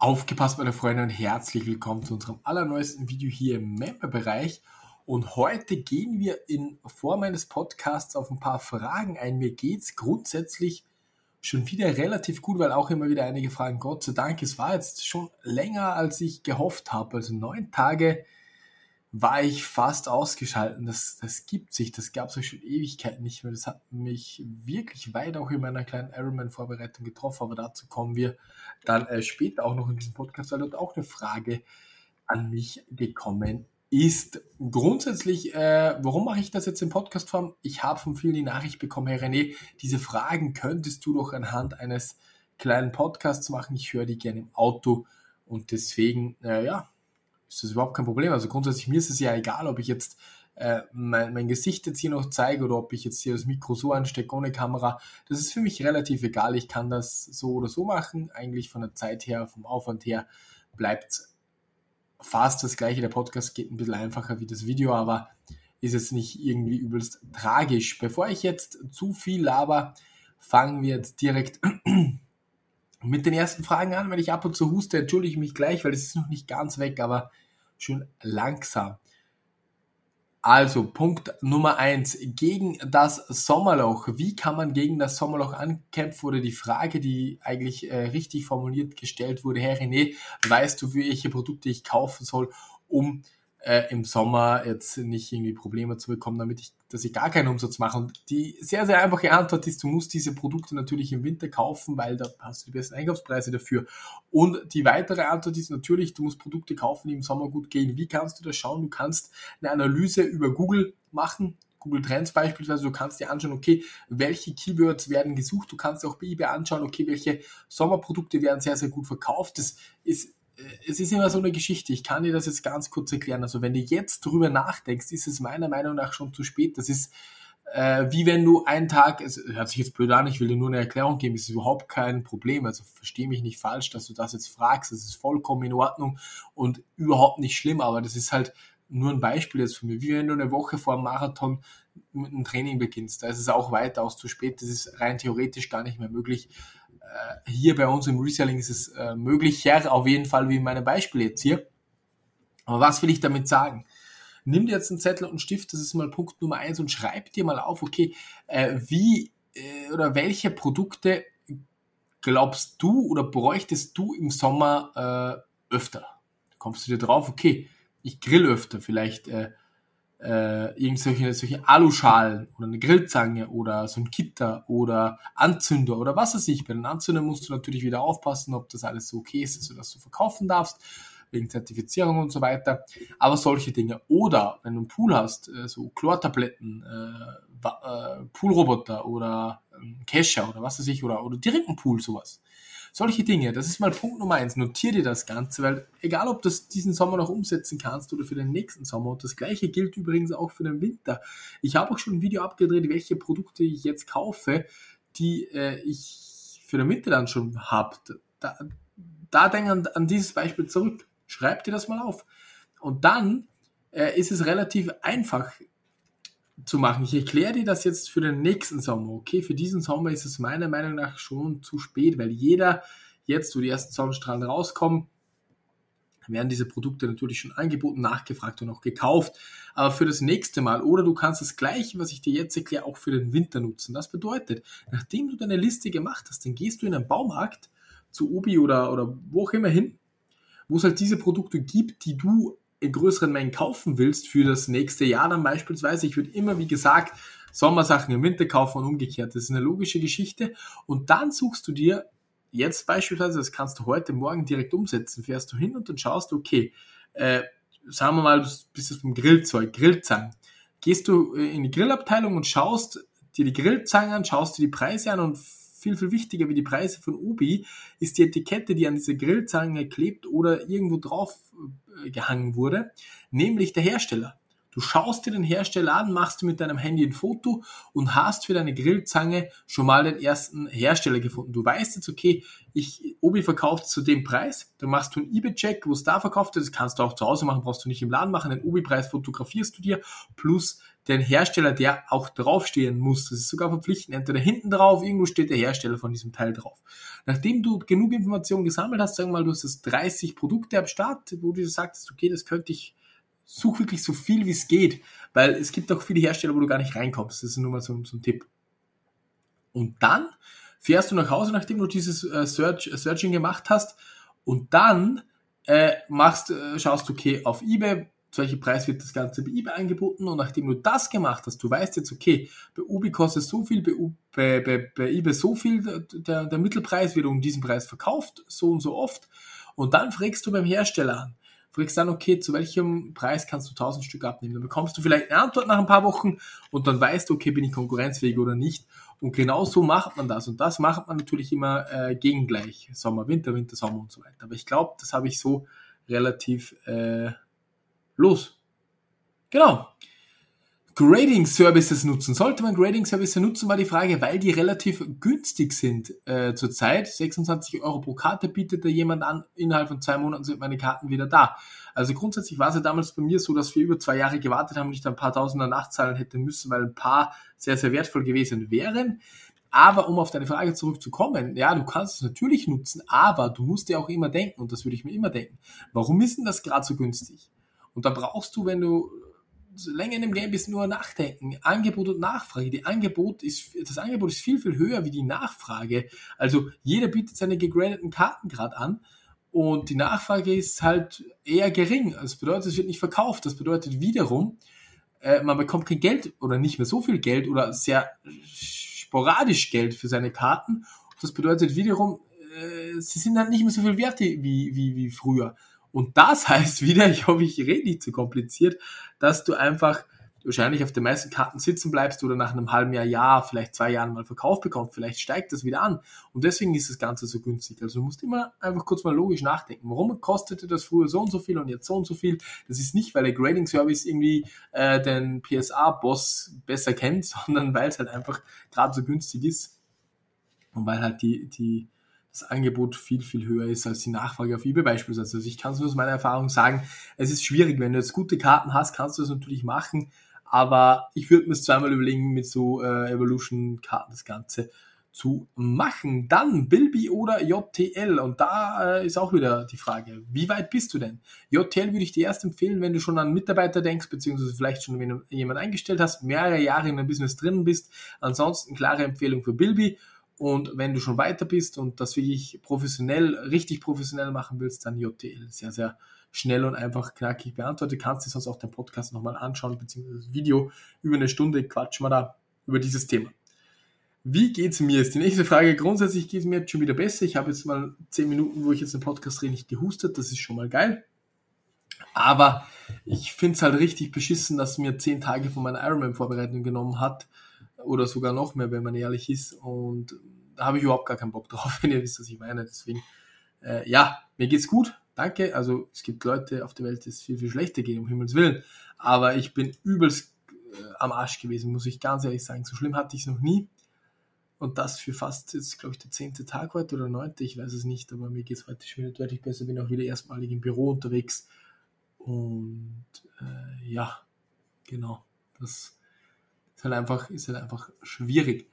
Aufgepasst, meine Freunde, und herzlich willkommen zu unserem allerneuesten Video hier im Member-Bereich. Und heute gehen wir in Form meines Podcasts auf ein paar Fragen ein. Mir geht's grundsätzlich schon wieder relativ gut, weil auch immer wieder einige fragen, Gott sei Dank, es war jetzt schon länger, als ich gehofft habe. Also neun Tage war ich fast ausgeschalten. Das, das gibt sich, das gab es schon Ewigkeiten nicht mehr. Das hat mich wirklich weit auch in meiner kleinen Ironman-Vorbereitung getroffen, aber dazu kommen wir dann äh, später auch noch in diesem Podcast, weil dort auch eine Frage an mich gekommen ist. Grundsätzlich, äh, warum mache ich das jetzt in Podcastform? Ich habe von vielen die Nachricht bekommen, Herr René, diese Fragen könntest du doch anhand eines kleinen Podcasts machen. Ich höre die gerne im Auto und deswegen, äh, ja, ist das überhaupt kein Problem. Also grundsätzlich mir ist es ja egal, ob ich jetzt äh, mein, mein Gesicht jetzt hier noch zeige oder ob ich jetzt hier das Mikro so anstecke ohne Kamera. Das ist für mich relativ egal. Ich kann das so oder so machen. Eigentlich von der Zeit her, vom Aufwand her bleibt fast das gleiche. Der Podcast geht ein bisschen einfacher wie das Video, aber ist jetzt nicht irgendwie übelst tragisch. Bevor ich jetzt zu viel laber, fangen wir jetzt direkt mit den ersten Fragen an. Wenn ich ab und zu huste, entschuldige ich mich gleich, weil es ist noch nicht ganz weg, aber schön langsam. Also Punkt Nummer eins gegen das Sommerloch. Wie kann man gegen das Sommerloch ankämpfen? Wurde die Frage, die eigentlich äh, richtig formuliert gestellt wurde, Herr René, weißt du, welche Produkte ich kaufen soll, um äh, im Sommer jetzt nicht irgendwie Probleme zu bekommen, damit ich, dass ich gar keinen Umsatz mache. Und die sehr, sehr einfache Antwort ist, du musst diese Produkte natürlich im Winter kaufen, weil da hast du die besten Einkaufspreise dafür. Und die weitere Antwort ist natürlich, du musst Produkte kaufen, die im Sommer gut gehen. Wie kannst du das schauen? Du kannst eine Analyse über Google machen, Google Trends beispielsweise, du kannst dir anschauen, okay, welche Keywords werden gesucht, du kannst dir auch bei eBay anschauen, okay, welche Sommerprodukte werden sehr, sehr gut verkauft. Das ist es ist immer so eine Geschichte. Ich kann dir das jetzt ganz kurz erklären. Also wenn du jetzt drüber nachdenkst, ist es meiner Meinung nach schon zu spät. Das ist äh, wie wenn du einen Tag, es hört sich jetzt blöd an, ich will dir nur eine Erklärung geben, es ist überhaupt kein Problem. Also verstehe mich nicht falsch, dass du das jetzt fragst. Das ist vollkommen in Ordnung und überhaupt nicht schlimm, aber das ist halt nur ein Beispiel jetzt für mich. Wie wenn du eine Woche vor dem Marathon mit einem Training beginnst. Da ist es auch weitaus zu spät. Das ist rein theoretisch gar nicht mehr möglich. Äh, hier bei uns im Reselling ist es äh, möglicher, auf jeden Fall wie in meinem Beispiel jetzt hier. Aber was will ich damit sagen? Nimm dir jetzt einen Zettel und einen Stift, das ist mal Punkt Nummer eins und schreib dir mal auf, okay, äh, wie äh, oder welche Produkte glaubst du oder bräuchtest du im Sommer äh, öfter? Kommst du dir drauf, okay, ich grill öfter, vielleicht äh, äh, irgendwelche solche Aluschalen oder eine Grillzange oder so ein Gitter oder Anzünder oder was weiß ich. Bei den Anzündern musst du natürlich wieder aufpassen, ob das alles so okay ist, dass du verkaufen darfst, wegen Zertifizierung und so weiter. Aber solche Dinge. Oder wenn du einen Pool hast, äh, so Chlortabletten, äh, äh, Poolroboter oder ähm, Kescher oder was weiß ich, oder, oder direkt ein Pool, sowas. Solche Dinge, das ist mal Punkt Nummer eins. Notier dir das Ganze, weil egal, ob du das diesen Sommer noch umsetzen kannst oder für den nächsten Sommer, und das gleiche gilt übrigens auch für den Winter. Ich habe auch schon ein Video abgedreht, welche Produkte ich jetzt kaufe, die äh, ich für den Winter dann schon habe. Da, da denk an, an dieses Beispiel zurück. Schreib dir das mal auf. Und dann äh, ist es relativ einfach, zu machen. Ich erkläre dir das jetzt für den nächsten Sommer. Okay, für diesen Sommer ist es meiner Meinung nach schon zu spät, weil jeder jetzt, wo die ersten Sonnenstrahlen rauskommen, werden diese Produkte natürlich schon angeboten, nachgefragt und auch gekauft. Aber für das nächste Mal oder du kannst das gleiche, was ich dir jetzt erkläre, auch für den Winter nutzen. Das bedeutet, nachdem du deine Liste gemacht hast, dann gehst du in einen Baumarkt zu Obi oder, oder wo auch immer hin, wo es halt diese Produkte gibt, die du in größeren Mengen kaufen willst für das nächste Jahr dann beispielsweise, ich würde immer, wie gesagt, Sommersachen im Winter kaufen und umgekehrt. Das ist eine logische Geschichte. Und dann suchst du dir jetzt beispielsweise, das kannst du heute Morgen direkt umsetzen, fährst du hin und dann schaust du, okay, äh, sagen wir mal, du bist jetzt beim Grillzeug, Grillzangen. Gehst du äh, in die Grillabteilung und schaust dir die Grillzangen an, schaust dir die Preise an und viel, viel wichtiger wie die Preise von Ubi ist die Etikette, die an diese Grillzange klebt oder irgendwo drauf gehangen wurde, nämlich der Hersteller. Du schaust dir den Hersteller an, machst mit deinem Handy ein Foto und hast für deine Grillzange schon mal den ersten Hersteller gefunden. Du weißt jetzt, okay, ich, Obi verkauft zu dem Preis, dann machst du einen eBay-Check, wo es da verkauft ist, das kannst du auch zu Hause machen, brauchst du nicht im Laden machen, den Obi-Preis fotografierst du dir, plus den Hersteller, der auch draufstehen muss. Das ist sogar verpflichtend. Entweder hinten drauf, irgendwo steht der Hersteller von diesem Teil drauf. Nachdem du genug Informationen gesammelt hast, sagen wir mal, du hast jetzt 30 Produkte am Start, wo du sagst, okay, das könnte ich, such wirklich so viel wie es geht, weil es gibt auch viele Hersteller, wo du gar nicht reinkommst. Das ist nur mal so, so ein Tipp. Und dann fährst du nach Hause, nachdem du dieses äh, Search, äh, Searching gemacht hast und dann äh, machst, äh, schaust du, okay, auf eBay, zu welchem Preis wird das Ganze bei eBay angeboten und nachdem du das gemacht hast, du weißt jetzt, okay, bei Ubi kostet so viel, bei, bei, bei, bei eBay so viel, der, der Mittelpreis wird um diesen Preis verkauft, so und so oft und dann fragst du beim Hersteller an, fragst dann, okay, zu welchem Preis kannst du 1000 Stück abnehmen? Dann bekommst du vielleicht eine Antwort nach ein paar Wochen und dann weißt du, okay, bin ich konkurrenzfähig oder nicht. Und genau so macht man das. Und das macht man natürlich immer äh, gegengleich. Sommer, Winter, Winter, Sommer und so weiter. Aber ich glaube, das habe ich so relativ äh, los. Genau. Grading Services nutzen. Sollte man Grading Services nutzen, war die Frage, weil die relativ günstig sind äh, zurzeit. 26 Euro pro Karte bietet da jemand an. Innerhalb von zwei Monaten sind meine Karten wieder da. Also grundsätzlich war es ja damals bei mir so, dass wir über zwei Jahre gewartet haben und ich da ein paar Tausender nachzahlen hätte müssen, weil ein paar sehr, sehr wertvoll gewesen wären. Aber um auf deine Frage zurückzukommen, ja, du kannst es natürlich nutzen, aber du musst dir auch immer denken, und das würde ich mir immer denken, warum ist denn das gerade so günstig? Und da brauchst du, wenn du länger in dem Game bist, nur nachdenken. Angebot und Nachfrage. Die Angebot ist, das Angebot ist viel, viel höher wie die Nachfrage. Also jeder bietet seine gegradeten Karten gerade an und die Nachfrage ist halt eher gering. Das bedeutet, es wird nicht verkauft. Das bedeutet wiederum, äh, man bekommt kein Geld oder nicht mehr so viel Geld oder sehr sporadisch Geld für seine Karten. Das bedeutet wiederum, äh, sie sind halt nicht mehr so viel wert wie, wie, wie früher. Und das heißt wieder, ich hoffe, ich rede nicht zu kompliziert, dass du einfach wahrscheinlich auf den meisten Karten sitzen bleibst oder nach einem halben Jahr, Jahr, vielleicht zwei Jahren mal Verkauf bekommst, vielleicht steigt das wieder an. Und deswegen ist das Ganze so günstig. Also du musst immer einfach kurz mal logisch nachdenken. Warum kostete das früher so und so viel und jetzt so und so viel? Das ist nicht, weil der Grading Service irgendwie äh, den PSA-Boss besser kennt, sondern weil es halt einfach gerade so günstig ist. Und weil halt die, die, das Angebot viel, viel höher ist als die Nachfrage auf eBay beispielsweise. Also ich kann es nur aus meiner Erfahrung sagen, es ist schwierig. Wenn du jetzt gute Karten hast, kannst du das natürlich machen, aber ich würde mir es zweimal überlegen, mit so äh, Evolution-Karten das Ganze zu machen. Dann Bilby oder JTL. Und da äh, ist auch wieder die Frage, wie weit bist du denn? JTL würde ich dir erst empfehlen, wenn du schon an Mitarbeiter denkst, beziehungsweise vielleicht schon jemanden eingestellt hast, mehrere Jahre in einem Business drin bist. Ansonsten klare Empfehlung für Bilby. Und wenn du schon weiter bist und das wirklich professionell, richtig professionell machen willst, dann JTL. Sehr, sehr schnell und einfach knackig beantwortet. Kannst du sonst auch den Podcast nochmal anschauen, beziehungsweise das Video. Über eine Stunde quatschen wir da über dieses Thema. Wie geht's mir? Ist die nächste Frage. Grundsätzlich geht es mir jetzt schon wieder besser. Ich habe jetzt mal zehn Minuten, wo ich jetzt den Podcast drehe, nicht gehustet. Das ist schon mal geil. Aber ich finde es halt richtig beschissen, dass mir zehn Tage von meiner Ironman-Vorbereitung genommen hat. Oder sogar noch mehr, wenn man ehrlich ist. Und da habe ich überhaupt gar keinen Bock drauf, wenn ihr wisst, was ich meine. Deswegen, äh, ja, mir geht's gut danke. Also es gibt Leute auf der Welt, die es viel, viel schlechter geht, um Himmels Willen. Aber ich bin übelst äh, am Arsch gewesen, muss ich ganz ehrlich sagen. So schlimm hatte ich es noch nie. Und das für fast jetzt, glaube ich, der zehnte Tag heute oder neunte, ich weiß es nicht, aber mir geht es heute schon wieder deutlich besser. Bin auch wieder erstmalig im Büro unterwegs. Und äh, ja, genau. Das ist halt einfach, ist halt einfach schwierig.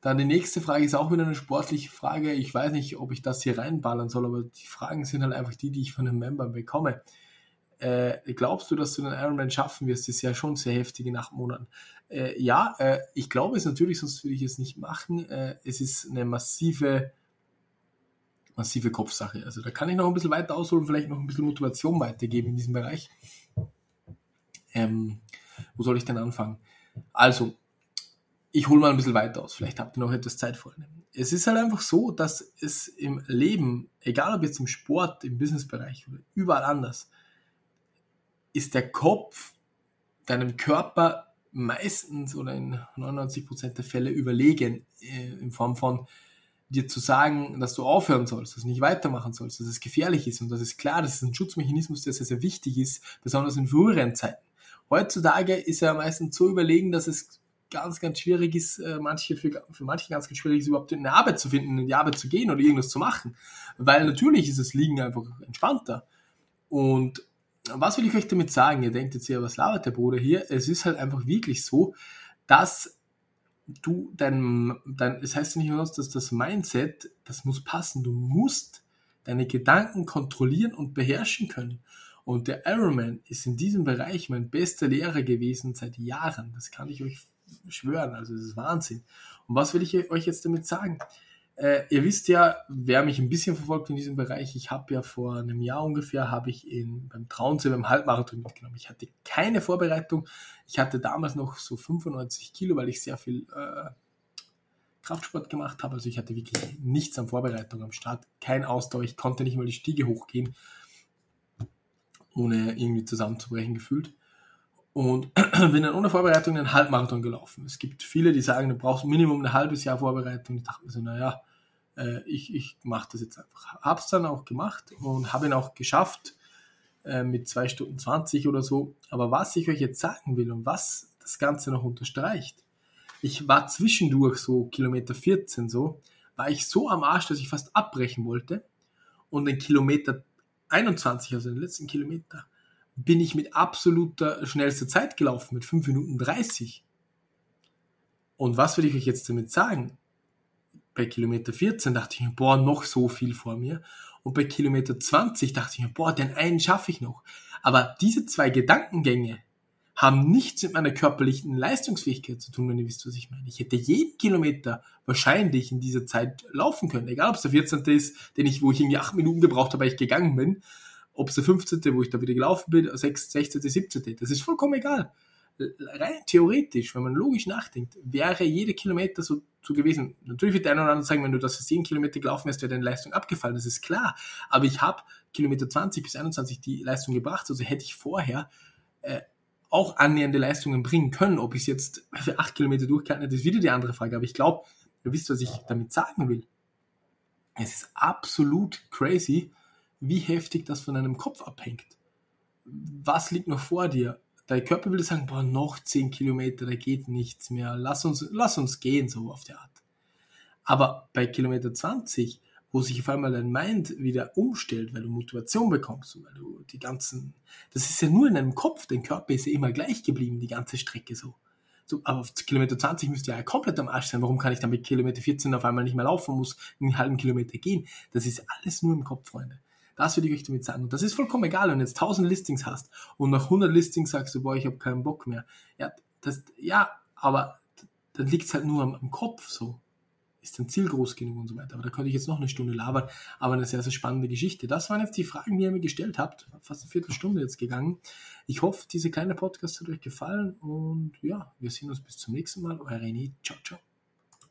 Dann die nächste Frage ist auch wieder eine sportliche Frage. Ich weiß nicht, ob ich das hier reinballern soll, aber die Fragen sind halt einfach die, die ich von den Membern bekomme. Äh, glaubst du, dass du den Ironman schaffen wirst? Das ist ja schon sehr heftig in acht Monaten. Äh, ja, äh, ich glaube es natürlich, sonst würde ich es nicht machen. Äh, es ist eine massive, massive Kopfsache. Also da kann ich noch ein bisschen weiter ausholen, vielleicht noch ein bisschen Motivation weitergeben in diesem Bereich. Ähm, wo soll ich denn anfangen? Also, ich hole mal ein bisschen weiter aus. Vielleicht habt ihr noch etwas Zeit, Freunde. Es ist halt einfach so, dass es im Leben, egal ob jetzt im Sport, im Businessbereich oder überall anders, ist der Kopf deinem Körper meistens oder in 99% der Fälle überlegen, äh, in Form von dir zu sagen, dass du aufhören sollst, dass du nicht weitermachen sollst, dass es gefährlich ist. Und das ist klar, das ist ein Schutzmechanismus, der sehr, sehr wichtig ist, besonders in früheren Zeiten. Heutzutage ist er meistens so überlegen, dass es ganz, ganz schwierig ist, äh, manche für, für manche ganz, ganz schwierig ist, überhaupt eine Arbeit zu finden, in die Arbeit zu gehen oder irgendwas zu machen. Weil natürlich ist das Liegen einfach entspannter. Und was will ich euch damit sagen? Ihr denkt jetzt ja, was labert der Bruder hier? Es ist halt einfach wirklich so, dass du dein, dein es heißt ja nicht nur, dass das Mindset, das muss passen. Du musst deine Gedanken kontrollieren und beherrschen können. Und der Ironman ist in diesem Bereich mein bester Lehrer gewesen seit Jahren. Das kann ich euch schwören. Also das ist Wahnsinn. Und was will ich euch jetzt damit sagen? Äh, ihr wisst ja, wer mich ein bisschen verfolgt in diesem Bereich, ich habe ja vor einem Jahr ungefähr, habe ich in, beim Traunsee beim Halbmarathon mitgenommen. Ich hatte keine Vorbereitung. Ich hatte damals noch so 95 Kilo, weil ich sehr viel äh, Kraftsport gemacht habe. Also ich hatte wirklich nichts an Vorbereitung am Start, kein Ausdauer. Ich konnte nicht mal die Stiege hochgehen, ohne irgendwie zusammenzubrechen gefühlt. Und bin dann ohne Vorbereitung einen Halbmarathon gelaufen. Es gibt viele, die sagen, du brauchst Minimum ein halbes Jahr Vorbereitung. Ich dachte mir so, naja, äh, ich, ich mache das jetzt einfach. Hab's dann auch gemacht und habe ihn auch geschafft äh, mit zwei Stunden 20 oder so. Aber was ich euch jetzt sagen will und was das Ganze noch unterstreicht, ich war zwischendurch so Kilometer 14 so, war ich so am Arsch, dass ich fast abbrechen wollte. Und den Kilometer 21, also den letzten Kilometer, bin ich mit absoluter schnellster Zeit gelaufen, mit 5 Minuten 30. Und was will ich euch jetzt damit sagen? Bei Kilometer 14 dachte ich mir, boah, noch so viel vor mir. Und bei Kilometer 20 dachte ich mir, boah, den einen schaffe ich noch. Aber diese zwei Gedankengänge haben nichts mit meiner körperlichen Leistungsfähigkeit zu tun, wenn ihr wisst, was ich meine. Ich hätte jeden Kilometer wahrscheinlich in dieser Zeit laufen können. Egal, ob es der 14. ist, den ich, wo ich irgendwie 8 Minuten gebraucht habe, weil ich gegangen bin ob es der 15., wo ich da wieder gelaufen bin, 6., 16., 17., das ist vollkommen egal. Rein theoretisch, wenn man logisch nachdenkt, wäre jeder Kilometer so, so gewesen. Natürlich wird der eine oder andere sagen, wenn du das für 10 Kilometer gelaufen wärst, wäre deine Leistung abgefallen, das ist klar. Aber ich habe Kilometer 20 bis 21 die Leistung gebracht, also hätte ich vorher äh, auch annähernde Leistungen bringen können. Ob ich es jetzt für 8 Kilometer durchgehalten hätte, ist wieder die andere Frage. Aber ich glaube, ihr wisst, was ich damit sagen will. Es ist absolut crazy, wie heftig das von deinem Kopf abhängt. Was liegt noch vor dir? Dein Körper will sagen, boah, noch 10 Kilometer, da geht nichts mehr, lass uns, lass uns gehen, so auf der Art. Aber bei Kilometer 20, wo sich auf einmal dein Mind wieder umstellt, weil du Motivation bekommst, weil du die ganzen, das ist ja nur in deinem Kopf, dein Körper ist ja immer gleich geblieben, die ganze Strecke so. so aber auf Kilometer 20 müsste ja komplett am Arsch sein. Warum kann ich dann mit Kilometer 14 auf einmal nicht mehr laufen, muss einen halben Kilometer gehen? Das ist alles nur im Kopf, Freunde. Das würde ich euch damit sagen. Und das ist vollkommen egal, wenn du jetzt 1000 Listings hast und nach 100 Listings sagst du, boah, ich habe keinen Bock mehr. Ja, das, ja aber dann liegt es halt nur am, am, Kopf so. Ist dein Ziel groß genug und so weiter. Aber da könnte ich jetzt noch eine Stunde labern. Aber eine sehr, sehr spannende Geschichte. Das waren jetzt die Fragen, die ihr mir gestellt habt. Fast eine Viertelstunde jetzt gegangen. Ich hoffe, diese kleine Podcast hat euch gefallen. Und ja, wir sehen uns bis zum nächsten Mal. Euer René. Ciao, ciao.